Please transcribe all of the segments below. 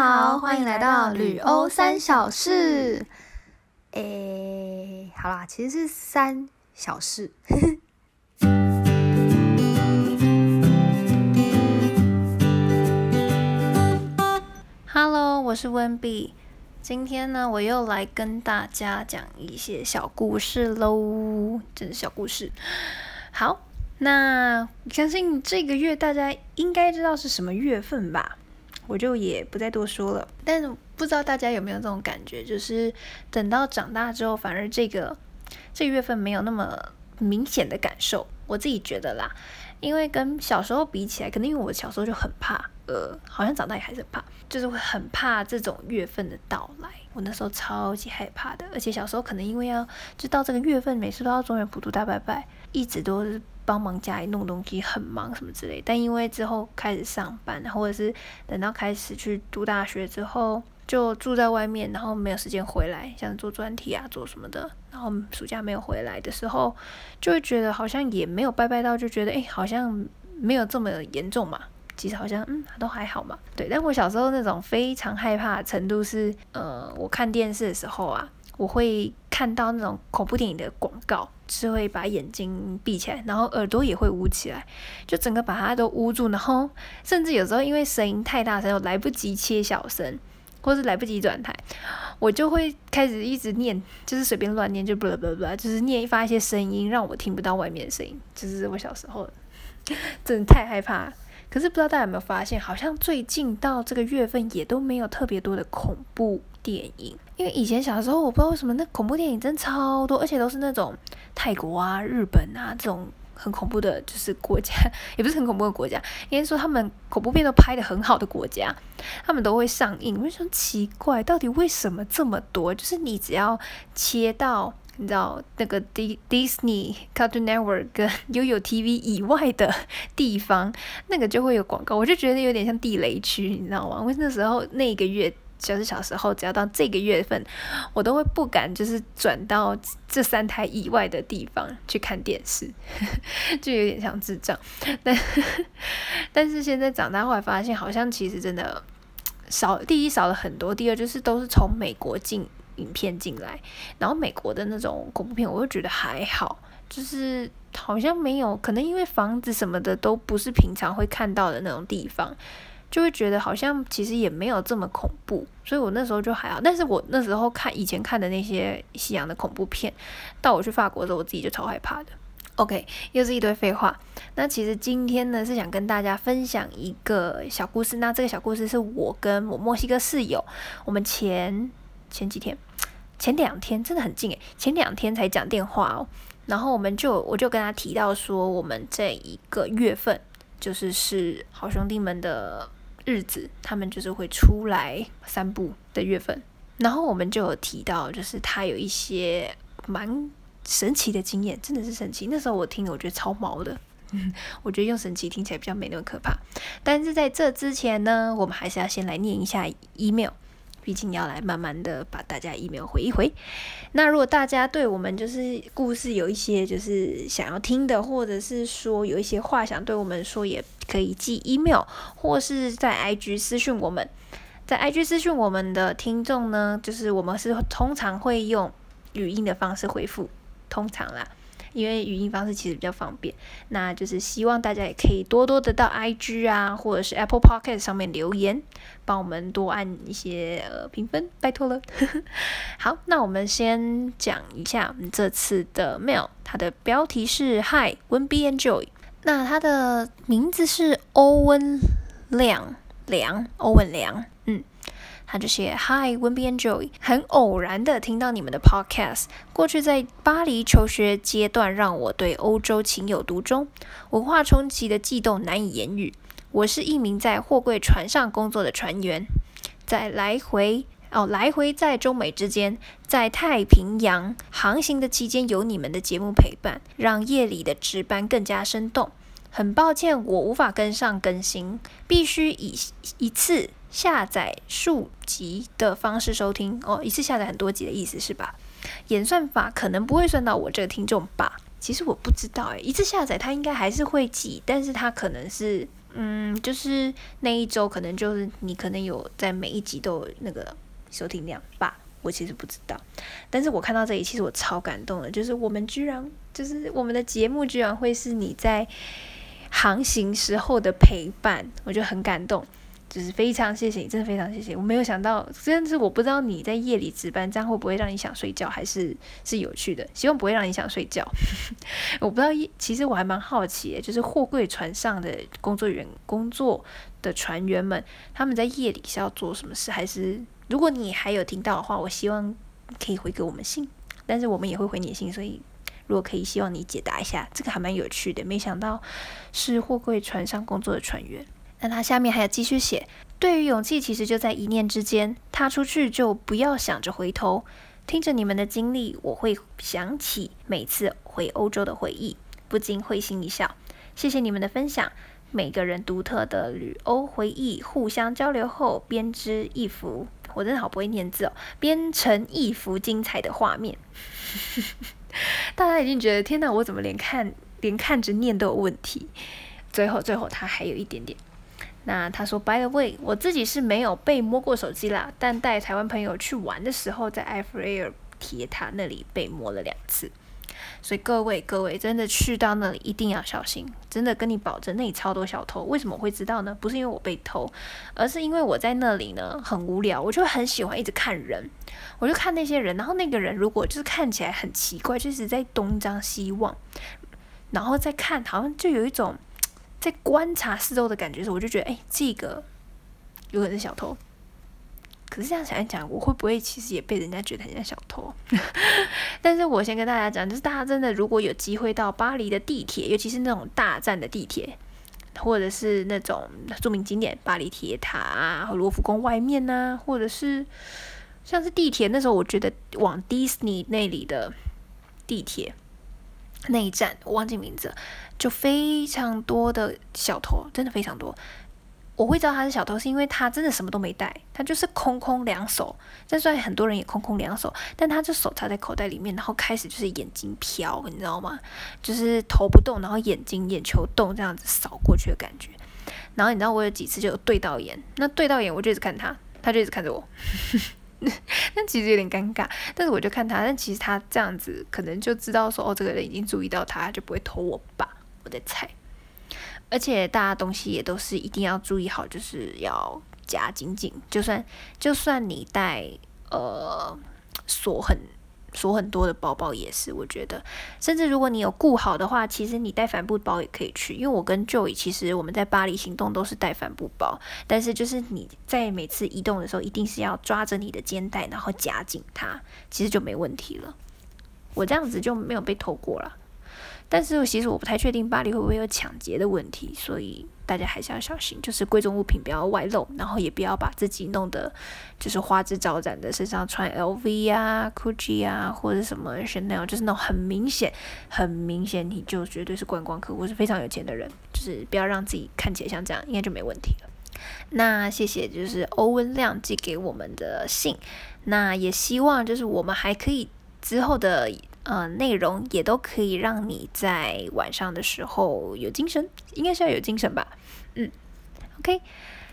好，欢迎来到旅欧三小事。诶，好啦，其实是三小事。Hello，我是温碧。今天呢，我又来跟大家讲一些小故事喽，真是小故事。好，那相信这个月大家应该知道是什么月份吧？我就也不再多说了。但是不知道大家有没有这种感觉，就是等到长大之后，反而这个这个月份没有那么明显的感受。我自己觉得啦，因为跟小时候比起来，可能因为我小时候就很怕，呃，好像长大也还是怕，就是会很怕这种月份的到来。我那时候超级害怕的，而且小时候可能因为要就到这个月份，每次都要中原普渡大拜拜，一直都是。帮忙家里弄东西很忙什么之类，但因为之后开始上班，或者是等到开始去读大学之后，就住在外面，然后没有时间回来，像做专题啊做什么的，然后暑假没有回来的时候，就会觉得好像也没有拜拜到，就觉得哎好像没有这么严重嘛，其实好像嗯都还好嘛，对。但我小时候那种非常害怕程度是，呃，我看电视的时候啊。我会看到那种恐怖电影的广告，是会把眼睛闭起来，然后耳朵也会捂起来，就整个把它都捂住，然后甚至有时候因为声音太大声，我来不及切小声，或是来不及转台，我就会开始一直念，就是随便乱念，就不不不，就是念发一些声音，让我听不到外面的声音。就是我小时候 真的太害怕。可是不知道大家有没有发现，好像最近到这个月份也都没有特别多的恐怖电影。因为以前小时候，我不知道为什么那恐怖电影真超多，而且都是那种泰国啊、日本啊这种很恐怖的，就是国家，也不是很恐怖的国家，应该说他们恐怖片都拍的很好的国家，他们都会上映。我就说奇怪，到底为什么这么多？就是你只要切到你知道那个 D Disney Cartoon Network 跟悠悠 TV 以外的地方，那个就会有广告，我就觉得有点像地雷区，你知道吗？因为那时候那个月。就是小时候，只要到这个月份，我都会不敢就是转到这三台以外的地方去看电视，就有点像智障。但 但是现在长大后来发现，好像其实真的少，第一少了很多，第二就是都是从美国进影片进来，然后美国的那种恐怖片，我就觉得还好，就是好像没有，可能因为房子什么的都不是平常会看到的那种地方。就会觉得好像其实也没有这么恐怖，所以我那时候就还好。但是我那时候看以前看的那些西洋的恐怖片，到我去法国的时候，我自己就超害怕的。OK，又是一堆废话。那其实今天呢是想跟大家分享一个小故事。那这个小故事是我跟我墨西哥室友，我们前前几天、前两天真的很近诶，前两天才讲电话哦。然后我们就我就跟他提到说，我们这一个月份就是是好兄弟们的。日子，他们就是会出来散步的月份，然后我们就有提到，就是他有一些蛮神奇的经验，真的是神奇。那时候我听了，我觉得超毛的，我觉得用神奇听起来比较没那么可怕。但是在这之前呢，我们还是要先来念一下 email。毕竟要来慢慢的把大家 email 回一回。那如果大家对我们就是故事有一些就是想要听的，或者是说有一些话想对我们说，也可以寄 email 或是在 IG 私讯我们。在 IG 私讯我们的听众呢，就是我们是通常会用语音的方式回复，通常啦。因为语音方式其实比较方便，那就是希望大家也可以多多的到 IG 啊，或者是 Apple Podcast 上面留言，帮我们多按一些呃评分，拜托了。好，那我们先讲一下我们这次的 mail，它的标题是 Hi When Be Enjoy，那它的名字是欧文亮良，欧文良，他就写：Hi, w e n be and Joy，。很偶然的听到你们的 podcast。过去在巴黎求学阶段，让我对欧洲情有独钟，文化冲击的悸动难以言喻。我是一名在货柜船上工作的船员，在来回哦来回在中美之间，在太平洋航行的期间，有你们的节目陪伴，让夜里的值班更加生动。很抱歉，我无法跟上更新，必须以一次。下载数集的方式收听哦，一次下载很多集的意思是吧？演算法可能不会算到我这个听众吧？其实我不知道诶，一次下载它应该还是会记，但是它可能是嗯，就是那一周可能就是你可能有在每一集都有那个收听量吧，我其实不知道。但是我看到这里，其实我超感动的，就是我们居然就是我们的节目居然会是你在航行时候的陪伴，我觉得很感动。就是非常谢谢你，真的非常谢谢。我没有想到，真的是我不知道你在夜里值班，这样会不会让你想睡觉，还是是有趣的。希望不会让你想睡觉。我不知道，其实我还蛮好奇，就是货柜船上的工作员、工作的船员们，他们在夜里是要做什么事？还是如果你还有听到的话，我希望可以回给我们信，但是我们也会回你信，所以如果可以，希望你解答一下，这个还蛮有趣的。没想到是货柜船上工作的船员。那他下面还有继续写，对于勇气，其实就在一念之间，踏出去就不要想着回头。听着你们的经历，我会想起每次回欧洲的回忆，不禁会心一笑。谢谢你们的分享，每个人独特的旅欧回忆，互相交流后编织一幅，我真的好不会念字哦，编成一幅精彩的画面。大家已经觉得天哪，我怎么连看连看着念都有问题？最后最后，他还有一点点。那他说，By the way，我自己是没有被摸过手机啦，但带台湾朋友去玩的时候，在埃菲尔铁塔那里被摸了两次。所以各位各位，真的去到那里一定要小心，真的跟你保证，那里超多小偷。为什么会知道呢？不是因为我被偷，而是因为我在那里呢很无聊，我就很喜欢一直看人，我就看那些人，然后那个人如果就是看起来很奇怪，就是在东张西望，然后再看，好像就有一种。在观察四周的感觉时，我就觉得，哎，这个有可能是小偷。可是这样想一想，我会不会其实也被人家觉得很像小偷？但是我先跟大家讲，就是大家真的如果有机会到巴黎的地铁，尤其是那种大站的地铁，或者是那种著名景点巴黎铁塔啊，和罗浮宫外面呐，或者是像是地铁那时候，我觉得往迪士尼那里的地铁。那一站我忘记名字，就非常多的小偷，真的非常多。我会知道他是小偷，是因为他真的什么都没带，他就是空空两手。但虽然很多人也空空两手，但他就手插在口袋里面，然后开始就是眼睛飘，你知道吗？就是头不动，然后眼睛眼球动，这样子扫过去的感觉。然后你知道我有几次就有对到眼，那对到眼我就一直看他，他就一直看着我。那其实有点尴尬，但是我就看他，但其实他这样子可能就知道说，哦，这个人已经注意到他，就不会偷我吧？我在猜。而且大家东西也都是一定要注意好，就是要夹紧紧，就算就算你带呃锁很。锁很多的包包也是，我觉得，甚至如果你有顾好的话，其实你带帆布包也可以去。因为我跟 Joey 其实我们在巴黎行动都是带帆布包，但是就是你在每次移动的时候，一定是要抓着你的肩带，然后夹紧它，其实就没问题了。我这样子就没有被偷过了。但是其实我不太确定巴黎会不会有抢劫的问题，所以大家还是要小心，就是贵重物品不要外露，然后也不要把自己弄得就是花枝招展的，身上穿 LV 啊、Gucci 啊或者什么 Chanel，就是那种很明显、很明显你就绝对是观光客或是非常有钱的人，就是不要让自己看起来像这样，应该就没问题了。那谢谢，就是欧文亮寄给我们的信，那也希望就是我们还可以之后的。呃，内容也都可以让你在晚上的时候有精神，应该是要有精神吧。嗯，OK，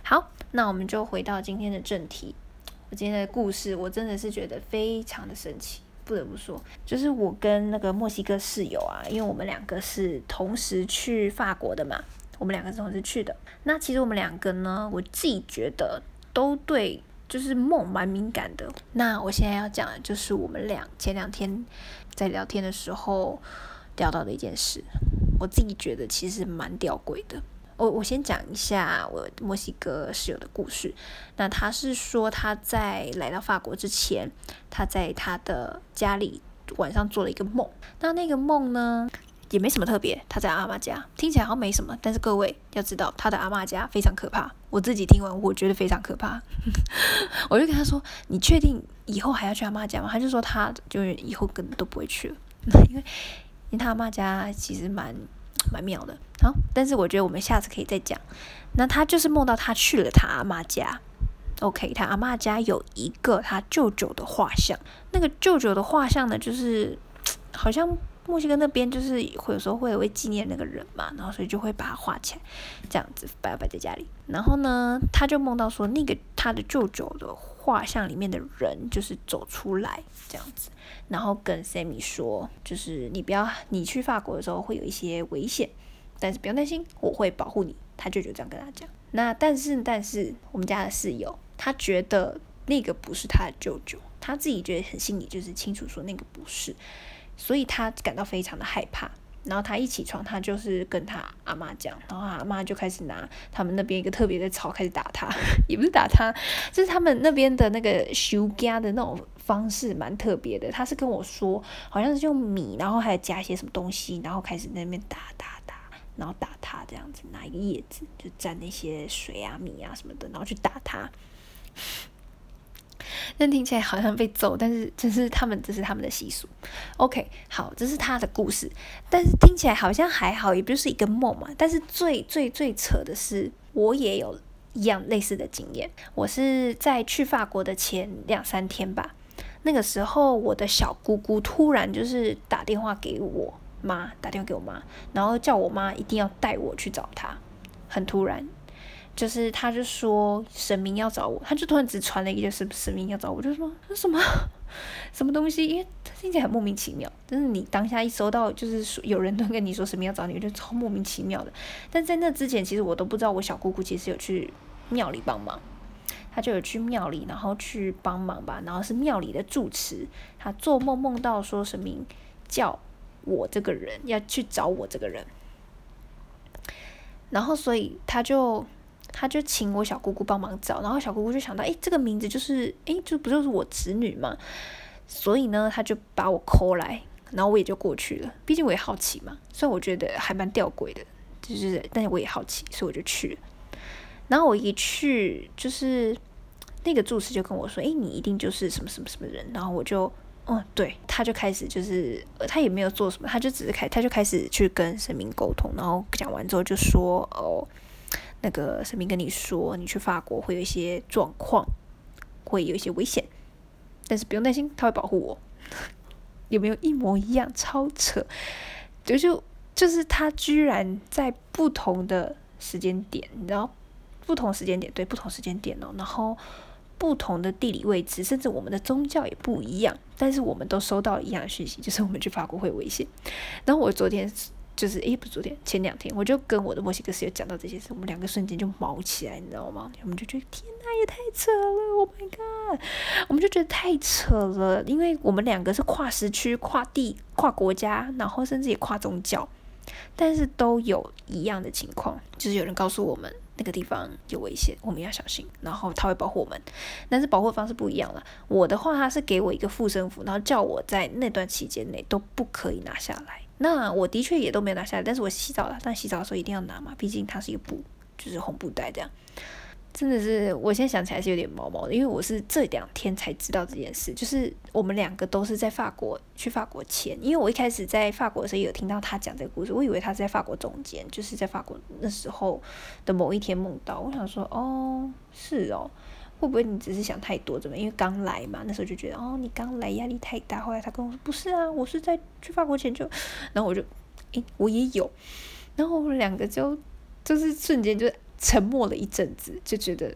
好，那我们就回到今天的正题。我今天的故事，我真的是觉得非常的神奇，不得不说，就是我跟那个墨西哥室友啊，因为我们两个是同时去法国的嘛，我们两个是同时去的。那其实我们两个呢，我自己觉得都对，就是梦蛮敏感的。那我现在要讲的就是我们俩前两天。在聊天的时候聊到的一件事，我自己觉得其实蛮吊诡的。我我先讲一下我墨西哥室友的故事。那他是说他在来到法国之前，他在他的家里晚上做了一个梦。那那个梦呢也没什么特别，他在阿妈家，听起来好像没什么。但是各位要知道，他的阿妈家非常可怕。我自己听完，我觉得非常可怕。我就跟他说：“你确定以后还要去阿妈家吗？”他就说：“他就是以后根本都不会去了，因为因为他阿妈家其实蛮蛮妙的。”好，但是我觉得我们下次可以再讲。那他就是梦到他去了他阿妈家。OK，他阿妈家有一个他舅舅的画像。那个舅舅的画像呢，就是好像墨西哥那边就是会有时候会会纪念那个人嘛，然后所以就会把它画起来，这样子摆摆在家里。然后呢，他就梦到说那个他的舅舅的画像里面的人就是走出来这样子，然后跟 Sammy 说，就是你不要你去法国的时候会有一些危险，但是不用担心，我会保护你。他舅舅这样跟他讲。那但是但是我们家的室友他觉得那个不是他的舅舅，他自己觉得很心里就是清楚说那个不是。所以他感到非常的害怕，然后他一起床，他就是跟他阿妈讲，然后阿妈就开始拿他们那边一个特别的草开始打他，也不是打他，就是他们那边的那个修家的那种方式蛮特别的。他是跟我说，好像是用米，然后还加一些什么东西，然后开始那边打打打，然后打他这样子，拿一个叶子就沾那些水啊米啊什么的，然后去打他。但听起来好像被揍，但是这是他们，这是他们的习俗。OK，好，这是他的故事，但是听起来好像还好，也不就是一个梦嘛。但是最最最扯的是，我也有一样类似的经验。我是在去法国的前两三天吧，那个时候我的小姑姑突然就是打电话给我妈，打电话给我妈，然后叫我妈一定要带我去找她，很突然。就是他就说神明要找我，他就突然只传了一个就是神明要找我，就说什么什么东西，因为他听起来很莫名其妙。但是你当下一收到，就是说有人都跟你说神明要找你，我觉得超莫名其妙的。但在那之前，其实我都不知道我小姑姑其实有去庙里帮忙，他就有去庙里，然后去帮忙吧。然后是庙里的住持，他做梦梦到说神明叫我这个人要去找我这个人，然后所以他就。他就请我小姑姑帮忙找，然后小姑姑就想到，哎，这个名字就是，哎，这不就是我侄女嘛？所以呢，他就把我抠来，然后我也就过去了。毕竟我也好奇嘛，虽然我觉得还蛮吊诡的，就是，但是我也好奇，所以我就去了。然后我一去，就是那个住持就跟我说，哎，你一定就是什么什么什么人。然后我就，哦，对，他就开始就是，他也没有做什么，他就只是开，他就开始去跟神明沟通，然后讲完之后就说，哦。那个神明跟你说，你去法国会有一些状况，会有一些危险，但是不用担心，他会保护我。有没有一模一样？超扯！就就就是他居然在不同的时间点，你知道，不同时间点对不同时间点哦，然后不同的地理位置，甚至我们的宗教也不一样，但是我们都收到一样的讯息，就是我们去法国会危险。然后我昨天。就是诶，不昨天，前两天我就跟我的墨西哥室友讲到这些事，我们两个瞬间就毛起来，你知道吗？我们就觉得天哪，也太扯了！Oh my god！我们就觉得太扯了，因为我们两个是跨时区、跨地、跨国家，然后甚至也跨宗教，但是都有一样的情况，就是有人告诉我们那个地方有危险，我们要小心，然后他会保护我们，但是保护方式不一样了。我的话，他是给我一个护身符，然后叫我在那段期间内都不可以拿下来。那我的确也都没有拿下来，但是我洗澡了。但洗澡的时候一定要拿嘛，毕竟它是一个布，就是红布袋这样。真的是，我现在想起来是有点毛毛的，因为我是这两天才知道这件事。就是我们两个都是在法国去法国前，因为我一开始在法国的时候有听到他讲这个故事，我以为他是在法国中间，就是在法国那时候的某一天梦到。我想说，哦，是哦。会不会你只是想太多？怎么？因为刚来嘛，那时候就觉得哦，你刚来压力太大。后来他跟我说不是啊，我是在去法国前就，然后我就，诶，我也有，然后我们两个就就是瞬间就沉默了一阵子，就觉得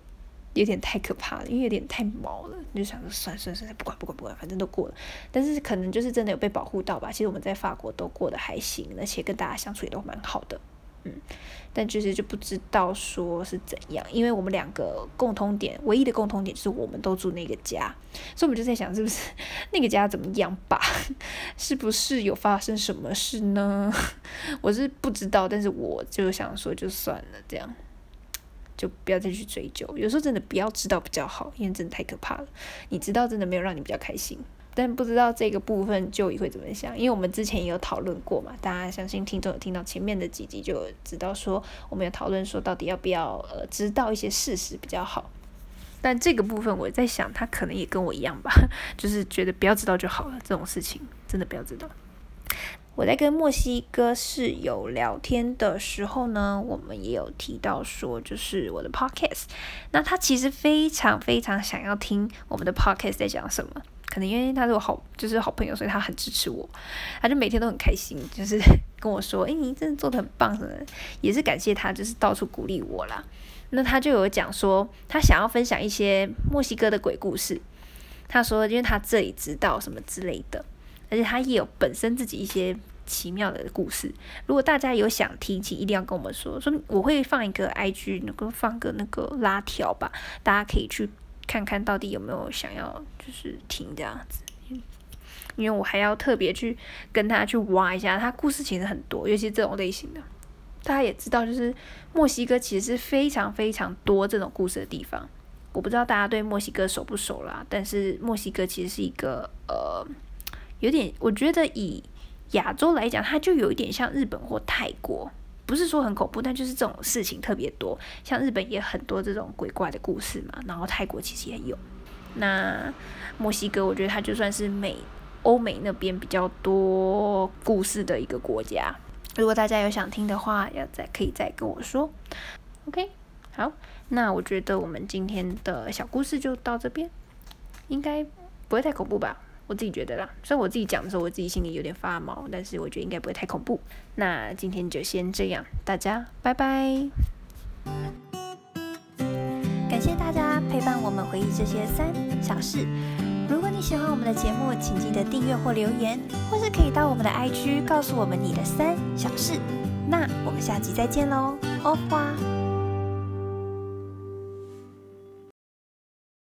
有点太可怕了，因为有点太毛了，你就想说算算算，不管不管不管，反正都过了。但是可能就是真的有被保护到吧。其实我们在法国都过得还行，而且跟大家相处也都蛮好的。嗯，但其实就不知道说是怎样，因为我们两个共通点，唯一的共通点就是我们都住那个家，所以我们就在想，是不是那个家怎么样吧？是不是有发生什么事呢？我是不知道，但是我就想说，就算了，这样就不要再去追究。有时候真的不要知道比较好，因为真的太可怕了。你知道，真的没有让你比较开心。但不知道这个部分就会怎么想，因为我们之前也有讨论过嘛，大家相信听众有听到前面的几集就知道说，我们有讨论说到底要不要呃知道一些事实比较好。但这个部分我在想，他可能也跟我一样吧，就是觉得不要知道就好了，这种事情真的不要知道。我在跟墨西哥室友聊天的时候呢，我们也有提到说，就是我的 podcast，那他其实非常非常想要听我们的 podcast 在讲什么。可能因为他是我好就是好朋友，所以他很支持我，他就每天都很开心，就是 跟我说：“哎，你真的做的很棒的。”也是感谢他，就是到处鼓励我啦。那他就有讲说，他想要分享一些墨西哥的鬼故事。他说，因为他这里知道什么之类的，而且他也有本身自己一些奇妙的故事。如果大家有想听，请一定要跟我们说，说我会放一个 IG，能够放个那个拉条吧，大家可以去看看到底有没有想要就是听这样子。因为我还要特别去跟他去挖一下，他故事其实很多，尤其这种类型的。大家也知道，就是墨西哥其实是非常非常多这种故事的地方。我不知道大家对墨西哥熟不熟啦，但是墨西哥其实是一个呃，有点我觉得以亚洲来讲，它就有一点像日本或泰国，不是说很恐怖，但就是这种事情特别多。像日本也很多这种鬼怪的故事嘛，然后泰国其实也有。那墨西哥，我觉得它就算是美欧美那边比较多故事的一个国家。如果大家有想听的话，要再可以再跟我说。OK，好，那我觉得我们今天的小故事就到这边，应该不会太恐怖吧？我自己觉得啦。虽然我自己讲的时候，我自己心里有点发毛，但是我觉得应该不会太恐怖。那今天就先这样，大家拜拜。感谢大家陪伴我们回忆这些三小事。如果你喜欢我们的节目，请记得订阅或留言，或是可以到我们的 IG 告诉我们你的三小事。那我们下集再见喽，欧花。